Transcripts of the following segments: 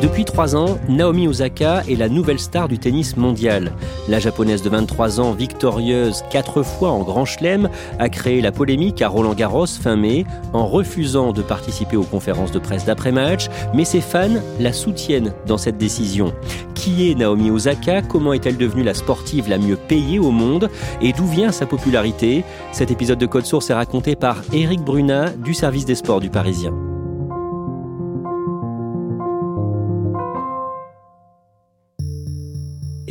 Depuis trois ans, Naomi Osaka est la nouvelle star du tennis mondial. La japonaise de 23 ans, victorieuse quatre fois en Grand Chelem, a créé la polémique à Roland Garros fin mai en refusant de participer aux conférences de presse d'après-match, mais ses fans la soutiennent dans cette décision. Qui est Naomi Osaka? Comment est-elle devenue la sportive la mieux payée au monde? Et d'où vient sa popularité? Cet épisode de Code Source est raconté par Eric Brunat du service des sports du Parisien.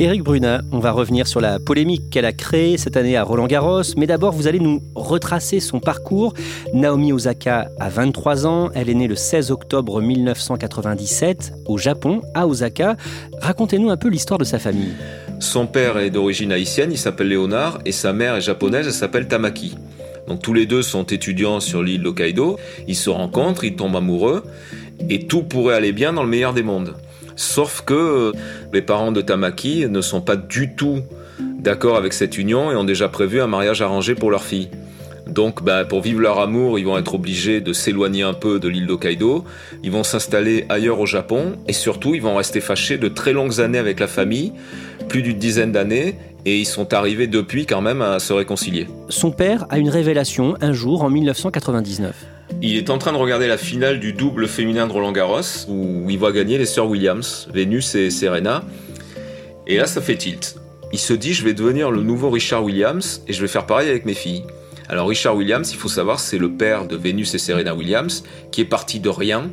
Éric Brunat, on va revenir sur la polémique qu'elle a créée cette année à Roland Garros, mais d'abord vous allez nous retracer son parcours. Naomi Osaka a 23 ans, elle est née le 16 octobre 1997 au Japon, à Osaka. Racontez-nous un peu l'histoire de sa famille. Son père est d'origine haïtienne, il s'appelle Léonard, et sa mère est japonaise, elle s'appelle Tamaki. Donc tous les deux sont étudiants sur l'île d'Hokkaido, ils se rencontrent, ils tombent amoureux, et tout pourrait aller bien dans le meilleur des mondes. Sauf que euh, les parents de Tamaki ne sont pas du tout d'accord avec cette union et ont déjà prévu un mariage arrangé pour leur fille. Donc, bah, pour vivre leur amour, ils vont être obligés de s'éloigner un peu de l'île d'Hokkaido. Ils vont s'installer ailleurs au Japon et surtout, ils vont rester fâchés de très longues années avec la famille, plus d'une dizaine d'années, et ils sont arrivés depuis quand même à se réconcilier. Son père a une révélation un jour en 1999. Il est en train de regarder la finale du double féminin de Roland Garros, où il voit gagner les sœurs Williams, Vénus et Serena. Et là, ça fait tilt. Il se dit, je vais devenir le nouveau Richard Williams et je vais faire pareil avec mes filles. Alors Richard Williams, il faut savoir, c'est le père de Vénus et Serena Williams, qui est parti de rien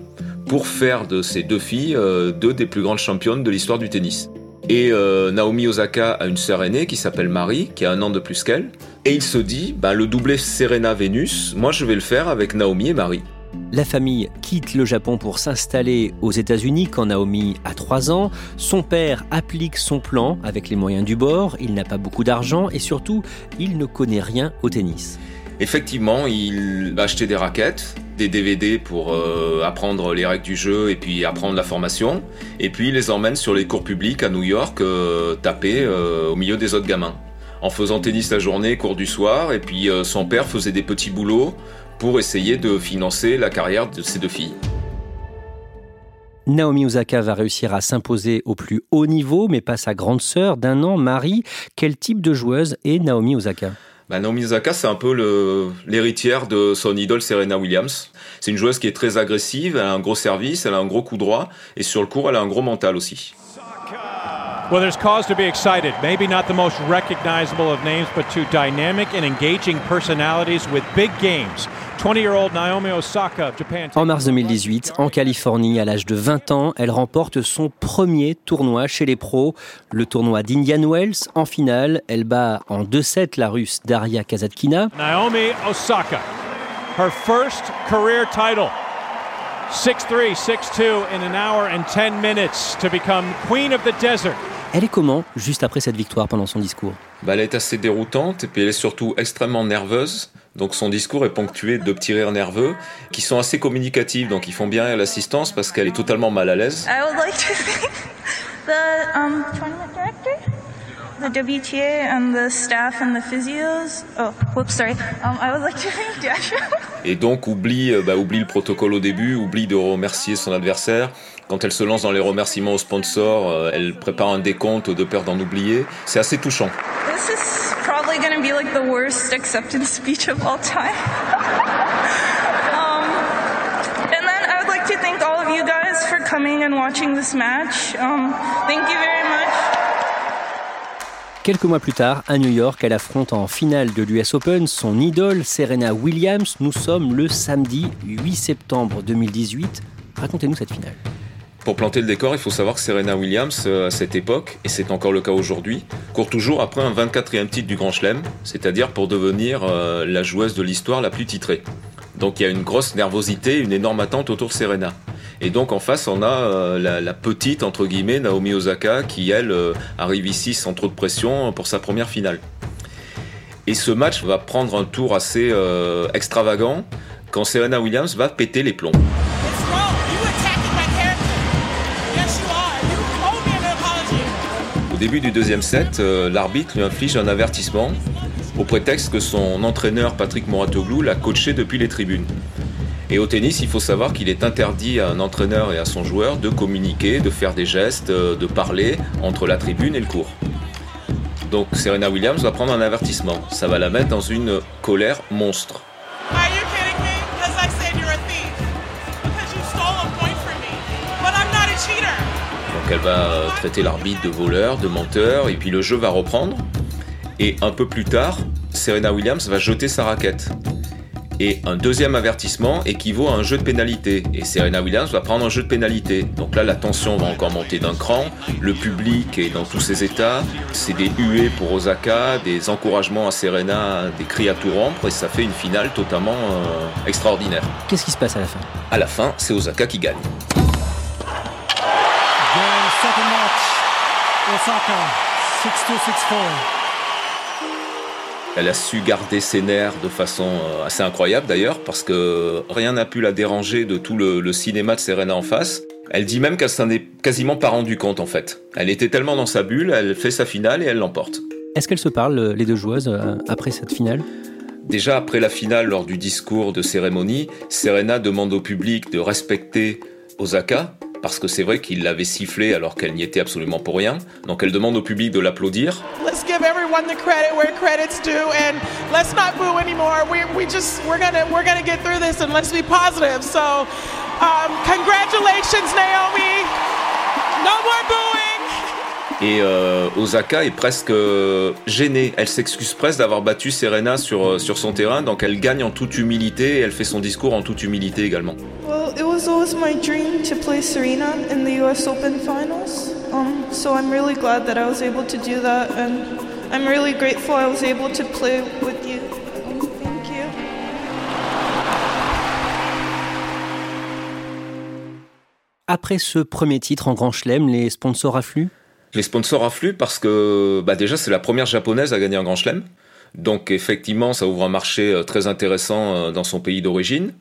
pour faire de ses deux filles euh, deux des plus grandes championnes de l'histoire du tennis. Et euh, Naomi Osaka a une sœur aînée qui s'appelle Marie, qui a un an de plus qu'elle. Et il se dit, bah, le doublé Serena-Vénus, moi je vais le faire avec Naomi et Marie. La famille quitte le Japon pour s'installer aux États-Unis quand Naomi a 3 ans. Son père applique son plan avec les moyens du bord. Il n'a pas beaucoup d'argent et surtout, il ne connaît rien au tennis. Effectivement, il va acheter des raquettes, des DVD pour euh, apprendre les règles du jeu et puis apprendre la formation. Et puis il les emmène sur les cours publics à New York, euh, taper euh, au milieu des autres gamins. En faisant tennis la journée, cours du soir, et puis son père faisait des petits boulots pour essayer de financer la carrière de ses deux filles. Naomi Osaka va réussir à s'imposer au plus haut niveau, mais pas sa grande sœur d'un an, Marie. Quel type de joueuse est Naomi Osaka? Bah, Naomi Osaka, c'est un peu l'héritière de son idole Serena Williams. C'est une joueuse qui est très agressive, elle a un gros service, elle a un gros coup droit, et sur le court, elle a un gros mental aussi. Well, there's cause to be excited. Maybe not the most recognizable of names, but two dynamic and engaging personalities with big games. 20-year-old Naomi Osaka of Japan. En mars 2018, en Californie, à l'âge de 20 ans, elle remporte son premier tournoi chez les pros, le tournoi d'Indian Wells. En finale, elle bat en 2-7 la russe Daria Kazatkina. Naomi Osaka, her first career title. 6-3, 6-2 in an hour and 10 minutes to become queen of the desert. Elle est comment juste après cette victoire pendant son discours? Bah, Elle est assez déroutante et puis elle est surtout extrêmement nerveuse. Donc son discours est ponctué de petits rires nerveux qui sont assez communicatifs. Donc ils font bien à l'assistance parce qu'elle est totalement mal à l'aise. I would like to thank the um, tournament director, the WTA and the staff and the physios. Oh, whoops, sorry. Um, I would like to thank. Et donc oublie, euh, bah, oublie le protocole au début, oublie de remercier son adversaire. Quand elle se lance dans les remerciements aux sponsors, euh, elle prépare un décompte de peur d'en oublier. C'est assez touchant. This is probably going be like the worst acceptance speech of all time. um, and then I would like to thank all of you guys for coming and watching this match. Um, thank you very much. Quelques mois plus tard, à New York, elle affronte en finale de l'US Open son idole Serena Williams. Nous sommes le samedi 8 septembre 2018. Racontez-nous cette finale. Pour planter le décor, il faut savoir que Serena Williams, euh, à cette époque, et c'est encore le cas aujourd'hui, court toujours après un 24e titre du Grand Chelem, c'est-à-dire pour devenir euh, la joueuse de l'histoire la plus titrée. Donc il y a une grosse nervosité, une énorme attente autour de Serena. Et donc en face, on a euh, la, la, petite, entre guillemets, Naomi Osaka, qui, elle, arrive ici sans trop de pression pour sa première finale. Et ce match va prendre un tour assez extravagant quand Serena Williams va péter les plombs. Début du deuxième set, euh, l'arbitre lui inflige un avertissement au prétexte que son entraîneur Patrick Moratoglou l'a coaché depuis les tribunes. Et au tennis, il faut savoir qu'il est interdit à un entraîneur et à son joueur de communiquer, de faire des gestes, euh, de parler entre la tribune et le court. Donc Serena Williams va prendre un avertissement. Ça va la mettre dans une colère monstre. Elle va traiter l'arbitre de voleur, de menteur, et puis le jeu va reprendre. Et un peu plus tard, Serena Williams va jeter sa raquette. Et un deuxième avertissement équivaut à un jeu de pénalité. Et Serena Williams va prendre un jeu de pénalité. Donc là, la tension va encore monter d'un cran. Le public est dans tous ses états. C'est des huées pour Osaka, des encouragements à Serena, des cris à tout rompre. Et ça fait une finale totalement euh, extraordinaire. Qu'est-ce qui se passe à la fin? À la fin, c'est Osaka qui gagne. Elle a su garder ses nerfs de façon euh, assez incroyable d'ailleurs, parce que rien n'a pu la déranger de tout le, cinéma de Serena en face. Elle dit même qu'elle s'en est quasiment pas rendue compte en fait. Elle était tellement dans sa bulle, elle fait sa finale et elle l'emporte. Est-ce qu'elles se parlent, les deux joueuses, euh, après cette finale? Déjà après la finale, lors du discours de cérémonie, Serena demande au public de respecter Osaka, parce que c'est vrai qu'il l'avait sifflé alors qu'elle n'y était absolument pour rien. Donc elle demande au public de l'applaudir. Let's give everyone the credit where credit's due and let's not boo anymore. We, we just we're gonna we're gonna get through this and let's be positive. So um, congratulations Naomi. No more booing. Et euh, Osaka est presque euh, gênée. Elle s'excuse presque d'avoir battu Serena sur, euh, sur son terrain, donc elle gagne en toute humilité et elle fait son discours en toute humilité également. Well, was always my dream to play Serena in the US Open finals. Um, so I'm really glad that I was able to do that and I'm really grateful I was able to play with you. Thank you. Après ce premier titre en Grand Chelem, les sponsors affluent? Les sponsors affluent parce que bah déjà c'est la première japonaise à gagner un grand chelem. Donc effectivement, ça ouvre un marché euh, très intéressant euh, dans son pays d'origine.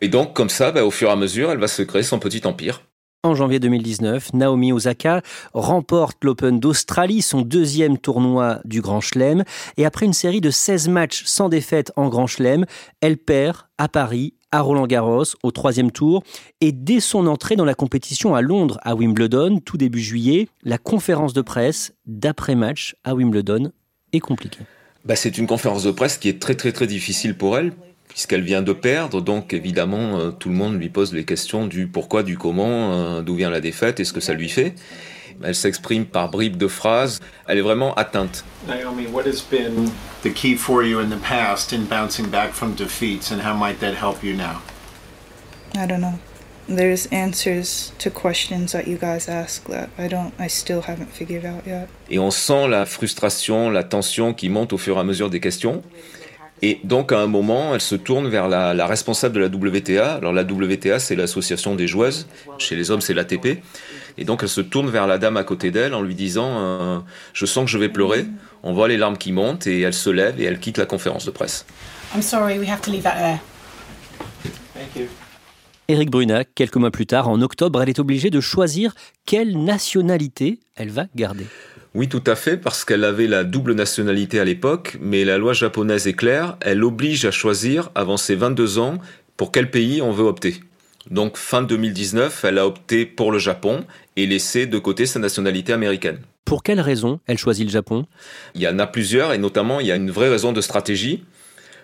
Et donc comme ça, bah, au fur et à mesure, elle va se créer son petit empire. En janvier 2019, Naomi Osaka remporte l'Open d'Australie, son deuxième tournoi du Grand Chelem. Et après une série de 16 matchs sans défaite en Grand Chelem, elle perd à Paris à Roland Garros au troisième tour. Et dès son entrée dans la compétition à Londres, à Wimbledon, tout début juillet, la conférence de presse d'après-match à Wimbledon est compliquée. Bah, c'est une conférence de presse qui est très très très difficile pour elle puisqu'elle vient de perdre, donc évidemment euh, tout le monde lui pose les questions du pourquoi, du comment, euh, d'où vient la défaite et ce que ça lui fait. Elle s'exprime par bribes de phrases. Elle est vraiment atteinte. Naomi, what has been the key for you in the past in bouncing back from defeats, and how might that help you now? I don't know. There's answers to questions that you guys ask that I don't, I still haven't figured out yet. Et on sent la frustration, la tension qui monte au fur et à mesure des questions. Et donc à un moment, elle se tourne vers la, la responsable de la WTA. Alors la WTA, c'est l'association des joueuses. Chez les hommes, c'est l'ATP. Et donc elle se tourne vers la dame à côté d'elle en lui disant euh, Je sens que je vais pleurer. On voit les larmes qui montent et elle se lève et elle quitte la conférence de presse. I'm sorry, we have to leave that there. Thank you. Eric Brunac, quelques mois plus tard, en octobre, elle est obligée de choisir quelle nationalité elle va garder. Oui, tout à fait, parce qu'elle avait la double nationalité à l'époque, mais la loi japonaise est claire, elle oblige à choisir avant ses 22 ans pour quel pays on veut opter. Donc fin 2019, elle a opté pour le Japon et laissé de côté sa nationalité américaine. Pour quelle raison elle choisit le Japon? Il y en a plusieurs et notamment il y a une vraie raison de stratégie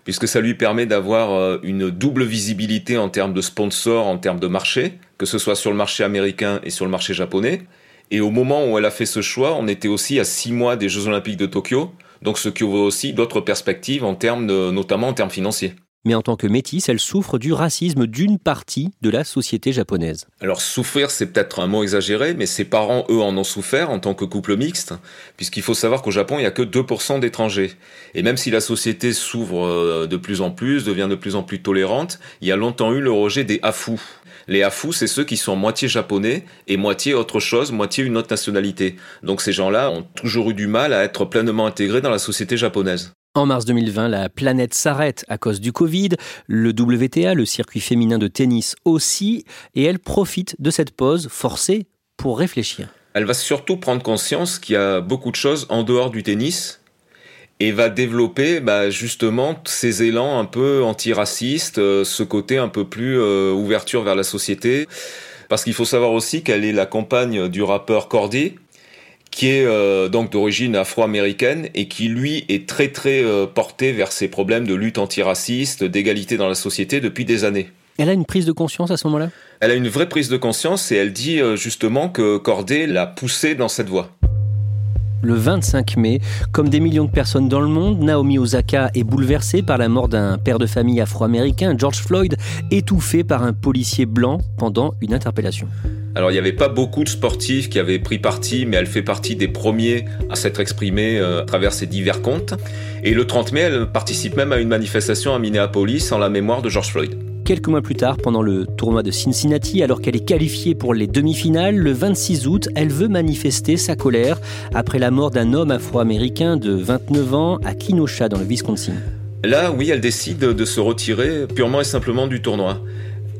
puisque ça lui permet d'avoir euh, une double visibilité en termes de sponsors, en termes de marché, que ce soit sur le marché américain et sur le marché japonais. Et au moment où elle a fait ce choix, on était aussi à six mois des Jeux Olympiques de Tokyo, donc ce qui ouvre aussi d'autres perspectives en termes notamment en termes financiers. Mais en tant que métisse, elle souffre du racisme d'une partie de la société japonaise. Alors souffrir, c'est peut-être un mot exagéré, mais ses parents, eux, en ont souffert en tant que couple mixte, puisqu'il faut savoir qu'au Japon, il n'y a que 2% d'étrangers. Et même si la société s'ouvre euh, de plus en plus, devient de plus en plus tolérante, il y a longtemps eu le rejet des hafus. Les hafus, c'est ceux qui sont moitié japonais et moitié autre chose, moitié une autre nationalité. Donc ces gens-là ont toujours eu du mal à être pleinement intégrés dans la société japonaise. En mars 2020, la planète s'arrête à cause du Covid, le WTA, le circuit féminin de tennis aussi, et elle profite de cette pause forcée pour réfléchir. Elle va surtout prendre conscience qu'il y a beaucoup de choses en dehors du tennis et va développer bah, justement ces élans un peu antiracistes, euh, ce côté un peu plus euh, ouverture vers la société. Parce qu'il faut savoir aussi qu'elle est la compagne du rappeur Cordy, qui est euh, donc d'origine afro-américaine et qui lui est très très euh, porté vers ces problèmes de lutte antiraciste, d'égalité dans la société depuis des années. Elle a une prise de conscience à ce moment-là? Elle a une vraie prise de conscience et elle dit euh, justement que Corday l'a poussée dans cette voie. Le 25 mai, comme des millions de personnes dans le monde, Naomi Osaka est bouleversée par la mort d'un père de famille afro-américain, George Floyd, étouffé par un policier blanc pendant une interpellation. Alors il n'y avait pas beaucoup de sportifs qui avaient pris parti, mais elle fait partie des premiers à s'être exprimée euh, à travers ses divers comptes. Et le 30 mai, elle participe même à une manifestation à Minneapolis en la mémoire de George Floyd. Quelques mois plus tard, pendant le tournoi de Cincinnati, alors qu'elle est qualifiée pour les demi-finales, le 26 août, elle veut manifester sa colère après la mort d'un homme afro-américain de 29 ans à Kenosha, dans le Wisconsin. Là, oui, elle décide de se retirer purement et simplement du tournoi.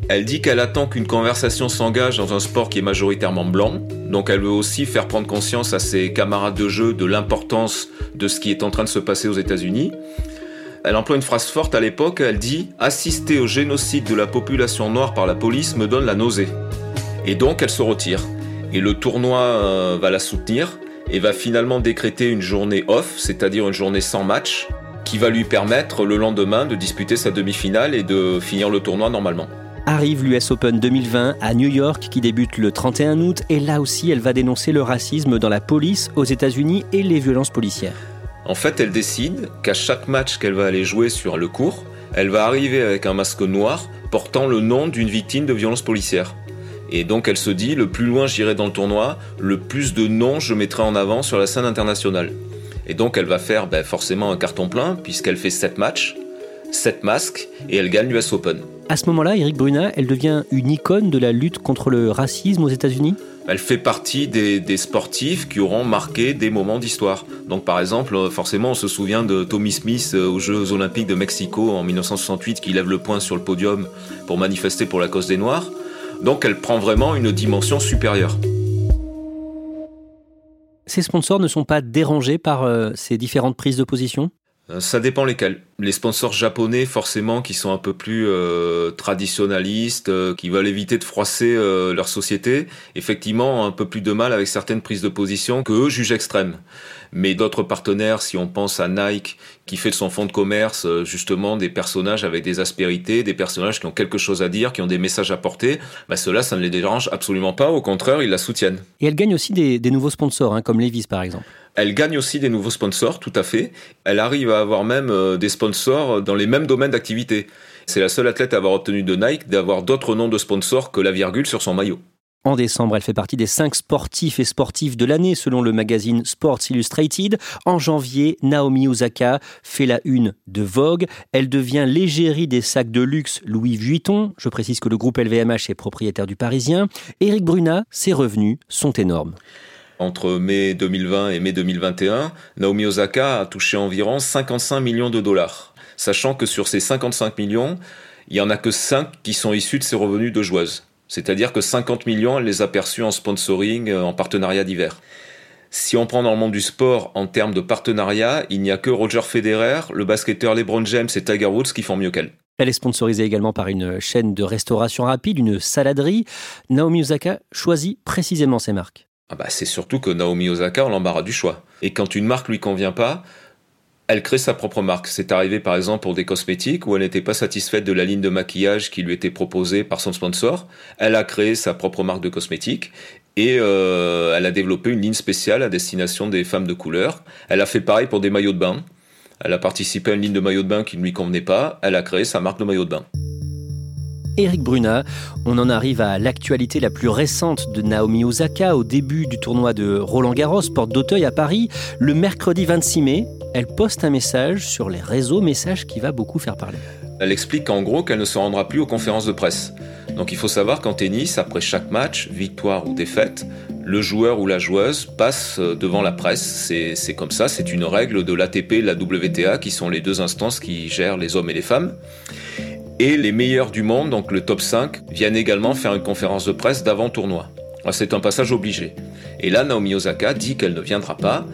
Elle dit qu'elle attend qu'une conversation s'engage dans un sport qui est majoritairement blanc, donc elle veut aussi faire prendre conscience à ses camarades de jeu de l'importance de ce qui est en train de se passer aux États-Unis. Elle emploie une phrase forte à l'époque, elle dit ⁇ Assister au génocide de la population noire par la police me donne la nausée ⁇ Et donc elle se retire. Et le tournoi euh, va la soutenir et va finalement décréter une journée off, c'est-à-dire une journée sans match, qui va lui permettre le lendemain de disputer sa demi-finale et de finir le tournoi normalement arrive l'US Open 2020 à New York qui débute le 31 août et là aussi elle va dénoncer le racisme dans la police aux États-Unis et les violences policières. En fait, elle décide qu'à chaque match qu'elle va aller jouer sur le court, elle va arriver avec un masque noir portant le nom d'une victime de violences policières. Et donc elle se dit, le plus loin j'irai dans le tournoi, le plus de noms je mettrai en avant sur la scène internationale. Et donc elle va faire ben, forcément un carton plein, puisqu'elle fait 7 matchs, 7 masques, et elle gagne l'US Open. À ce moment-là, Eric Bruna, elle devient une icône de la lutte contre le racisme aux États-Unis? Elle fait partie des, sportifs qui auront marqué des moments d'histoire. Donc par exemple, forcément, on se souvient de Tommy Smith euh, aux Jeux olympiques de Mexico en 1968 qui lève le poing sur le podium pour manifester pour la cause des Noirs. Donc elle prend vraiment une dimension supérieure. Ces sponsors ne sont pas dérangés par euh, ces différentes prises de position? euh, ça dépend lesquels. Les sponsors japonais, forcément, qui sont un peu plus euh, traditionnalistes, euh, qui veulent éviter de froisser leur société, effectivement, ont un peu plus de mal avec certaines prises de position que eux jugent extrêmes. Mais d'autres partenaires, si on pense à Nike, qui fait de son fonds de commerce justement des personnages avec des aspérités, des personnages qui ont quelque chose à dire, qui ont des messages à porter, bah cela, ça ne les dérange absolument pas. Au contraire, ils la soutiennent. Et elle gagne aussi des, nouveaux sponsors, hein, comme Levi's par exemple. Elle gagne aussi des nouveaux sponsors, tout à fait. Elle arrive à avoir même euh, des sponsors dans les mêmes domaines d'activité. C'est la seule athlète à avoir obtenu de Nike d'avoir d'autres noms de sponsors que la virgule sur son maillot. En décembre, elle fait partie des cinq sportifs et sportifs de l'année selon le magazine Sports Illustrated. En janvier, Naomi Osaka fait la une de Vogue. Elle devient l'égérie des sacs de luxe Louis Vuitton. Je précise que le groupe LVMH est propriétaire du Parisien. Eric Bruna, ses revenus sont énormes. Entre mai 2020 et mai 2021, Naomi Osaka a touché environ 55 millions de dollars. Sachant que sur ces 55 millions, il n'y en a que 5 qui sont issus de ses revenus de joueuse. C'est-à-dire que 50 millions, elle les a perçus en sponsoring, euh, en partenariat divers. Si on prend dans le monde du sport en termes de partenariat, il n'y a que Roger Federer, le basketteur LeBron James et Tiger Woods qui font mieux qu'elle. Elle est sponsorisée également par une chaîne de restauration rapide, une saladerie. Naomi Osaka choisit précisément ses marques. Ah bah, c'est surtout que Naomi Osaka, on l'embarras du choix. Et quand une marque lui convient pas, elle crée sa propre marque. C'est arrivé par exemple pour des cosmétiques où elle n'était pas satisfaite de la ligne de maquillage qui lui était proposée par son sponsor. Elle a créé sa propre marque de cosmétiques et euh, elle a développé une ligne spéciale à destination des femmes de couleur. Elle a fait pareil pour des maillots de bain. Elle a participé à une ligne de maillot de bain qui ne lui convenait pas. Elle a créé sa marque de maillot de bain. Eric Bruna, on en arrive à l'actualité la plus récente de Naomi Osaka au début du tournoi de Roland Garros, porte d'Auteuil à Paris. Le mercredi 26 mai, elle poste un message sur les réseaux, message qui va beaucoup faire parler. Elle explique en gros qu'elle ne se rendra plus aux conférences de presse. Donc il faut savoir qu'en tennis, après chaque match, victoire ou défaite, le joueur ou la joueuse passe devant la presse. C'est comme ça, c'est une règle de l'ATP et de la WTA qui sont les deux instances qui gèrent les hommes et les femmes. Et les meilleurs du monde, donc le top 5, viennent également faire une conférence de presse d'avant-tournoi. C'est un passage obligé. Et là, Naomi Osaka dit qu'elle ne viendra pas.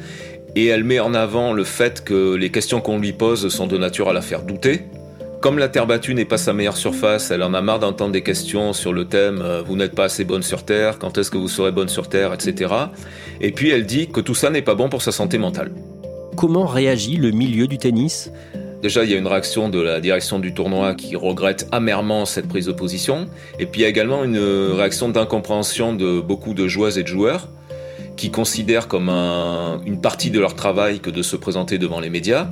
Et elle met en avant le fait que les questions qu'on lui pose sont de nature à la faire douter. Comme la terre battue n'est pas sa meilleure surface, elle en a marre d'entendre des questions sur le thème euh, Vous n'êtes pas assez bonne sur Terre, quand est-ce que vous serez bonne sur Terre, etc. Et puis elle dit que tout ça n'est pas bon pour sa santé mentale. Comment réagit le milieu du tennis? Déjà, il y a une réaction de la direction du tournoi qui regrette amèrement cette prise de position. Et puis il y a également une réaction d'incompréhension de beaucoup de joueuses et de joueurs qui considèrent comme une partie de leur travail que de se présenter devant les médias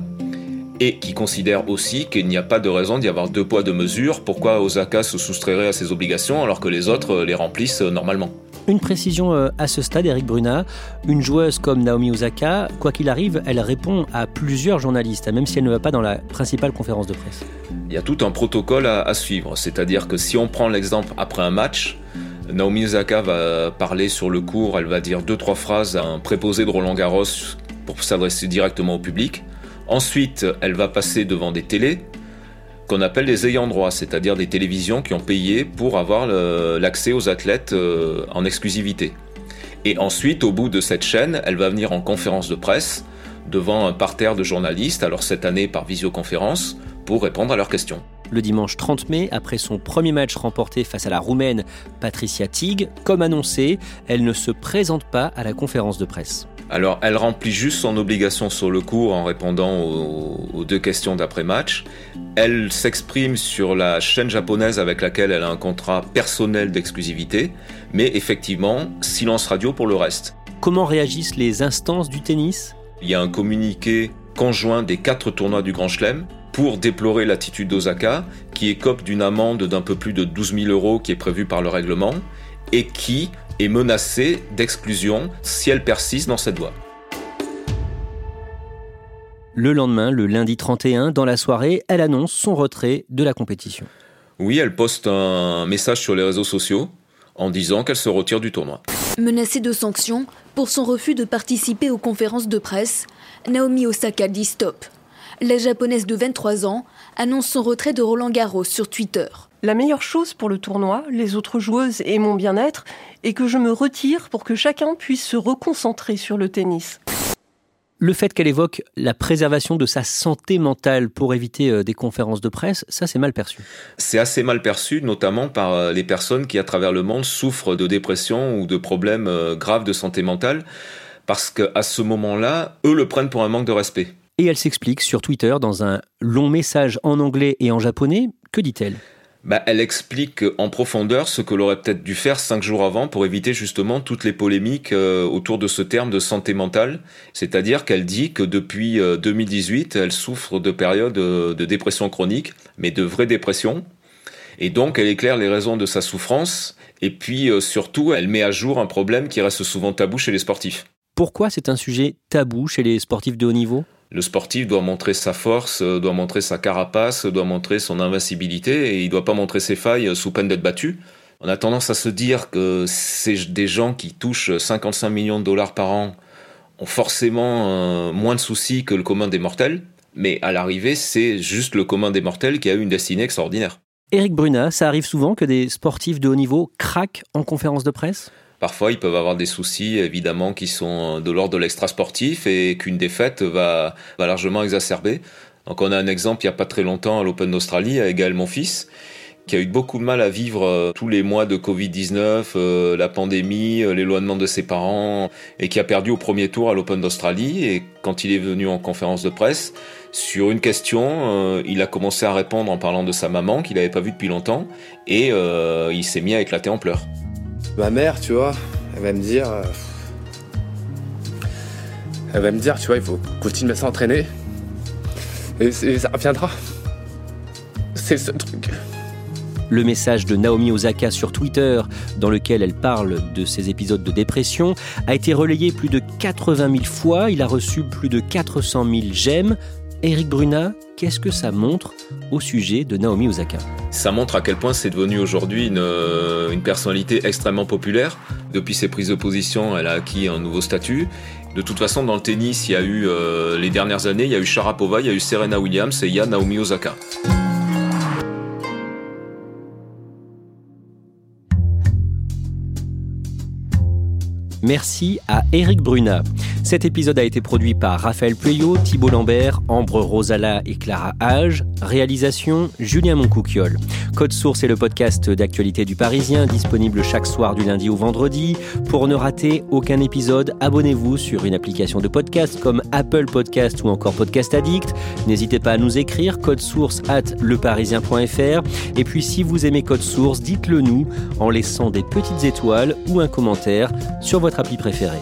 et qui considèrent aussi qu'il n'y a pas de raison d'y avoir deux poids deux mesures. Pourquoi Osaka se soustrairait à ses obligations alors que les autres les remplissent normalement? Une précision euh, à ce stade, Eric Bruna, une joueuse comme Naomi Osaka, quoi qu'il arrive, elle répond à plusieurs journalistes, même si elle ne va pas dans la principale conférence de presse. Il y a tout un protocole à, suivre, c'est-à-dire que si on prend l'exemple après un match, Naomi Osaka va parler sur le cours, elle va dire deux trois phrases à un préposé de Roland Garros pour s'adresser directement au public. Ensuite, elle va passer devant des télés, qu'on appelle les ayants droit, c'est-à-dire des télévisions qui ont payé pour avoir l'accès aux athlètes euh, en exclusivité. Et ensuite, au bout de cette chaîne, elle va venir en conférence de presse devant un parterre de journalistes, alors cette année par visioconférence, pour répondre à leurs questions. Le dimanche 30 mai, après son premier match remporté face à la Roumaine Patricia Tig, comme annoncé, elle ne se présente pas à la conférence de presse. Alors, elle remplit juste son obligation sur le cours en répondant aux, deux questions d'après-match. Elle s'exprime sur la chaîne japonaise avec laquelle elle a un contrat personnel d'exclusivité, mais effectivement, silence radio pour le reste. Comment réagissent les instances du tennis? Il y a un communiqué conjoint des quatre tournois du Grand Chelem pour déplorer l'attitude d'Osaka, qui écope d'une amende d'un peu plus de 12 000 euros qui est prévue par le règlement, et qui est menacée d'exclusion si elle persiste dans cette voie. Le lendemain, le lundi 31, dans la soirée, elle annonce son retrait de la compétition. Oui, elle poste un message sur les réseaux sociaux en disant qu'elle se retire du tournoi. Menacée de sanctions pour son refus de participer aux conférences de presse, Naomi Osaka dit stop. La japonaise de 23 ans annonce son retrait de Roland Garros sur Twitter. La meilleure chose pour le tournoi, les autres joueuses et mon bien-être, est que je me retire pour que chacun puisse se reconcentrer sur le tennis. Le fait qu'elle évoque la préservation de sa santé mentale pour éviter euh, des conférences de presse, ça c'est mal perçu. C'est assez mal perçu, notamment par euh, les personnes qui à travers le monde souffrent de dépression ou de problèmes euh, graves de santé mentale, parce qu'à ce moment-là, eux le prennent pour un manque de respect. Et elle s'explique sur Twitter dans un long message en anglais et en japonais. Que dit-elle? Bah, elle explique en profondeur ce que l'aurait peut-être dû faire cinq jours avant pour éviter justement toutes les polémiques euh, autour de ce terme de santé mentale. C'est-à-dire qu'elle dit que depuis 2018, euh, elle souffre de périodes euh, de dépression chronique, mais de vraie dépression. Et donc, elle éclaire les raisons de sa souffrance. Et puis, surtout, elle met à jour un problème qui reste souvent tabou chez les sportifs. Pourquoi c'est un sujet tabou chez les sportifs de haut niveau? Le sportif doit montrer sa force, euh, doit montrer sa carapace, doit montrer son invincibilité et il doit pas montrer ses failles sous peine d'être battu. On a tendance à se dire que c'est des gens qui touchent 55 millions de dollars par an ont forcément euh, moins de soucis que le commun des mortels, mais à l'arrivée, c'est juste le commun des mortels qui a eu une destinée extraordinaire. Éric Bruna, ça arrive souvent que des sportifs de haut niveau craquent en conférence de presse? Parfois, ils peuvent avoir des soucis, évidemment, qui sont de l'ordre de l'extra-sportif et qu'une défaite va, va largement exacerber. Donc, on a un exemple il n'y a pas très longtemps à l'Open d'Australie avec Gaël Monfils, qui a eu beaucoup de mal à vivre euh, tous les mois de Covid-19, euh, la pandémie, euh, l'éloignement de ses parents, et qui a perdu au premier tour à l'Open d'Australie. Et quand il est venu en conférence de presse, sur une question, il a commencé à répondre en parlant de sa maman qu'il n'avait pas vue depuis longtemps, et il s'est mis à éclater en pleurs ma mère, tu vois, elle va me dire. Euh, elle va me dire, tu vois, il faut continuer à s'entraîner. Et, ça reviendra. C'est ce truc. Le message de Naomi Osaka sur Twitter, dans lequel elle parle de ses épisodes de dépression, a été relayé plus de 80 000 fois. Il a reçu plus de 400 000 j'aime. Eric Bruna, qu'est-ce que ça montre au sujet de Naomi Osaka? Ça montre à quel point c'est devenu aujourd'hui une, euh, une, personnalité extrêmement populaire. Depuis ses prises de position, elle a acquis un nouveau statut. De toute façon, dans le tennis, il y a eu euh, les dernières années, il y a eu Sharapova, il y a eu Serena Williams et il y a Naomi Osaka. Merci à Eric Bruna. Cet épisode a été produit par Raphaël Pueyo, Thibault Lambert, Ambre Rosala et Clara Hage. Réalisation Julien Moncouquiol. Code Source est le podcast d'actualité du Parisien, disponible chaque soir du lundi au vendredi. Pour ne rater aucun épisode, abonnez-vous sur une application de podcast comme Apple Podcast ou encore Podcast Addict. N'hésitez pas à nous écrire code source at leparisien.fr. Et puis si vous aimez Code Source, dites-le nous en laissant des petites étoiles ou un commentaire sur votre appli préférée.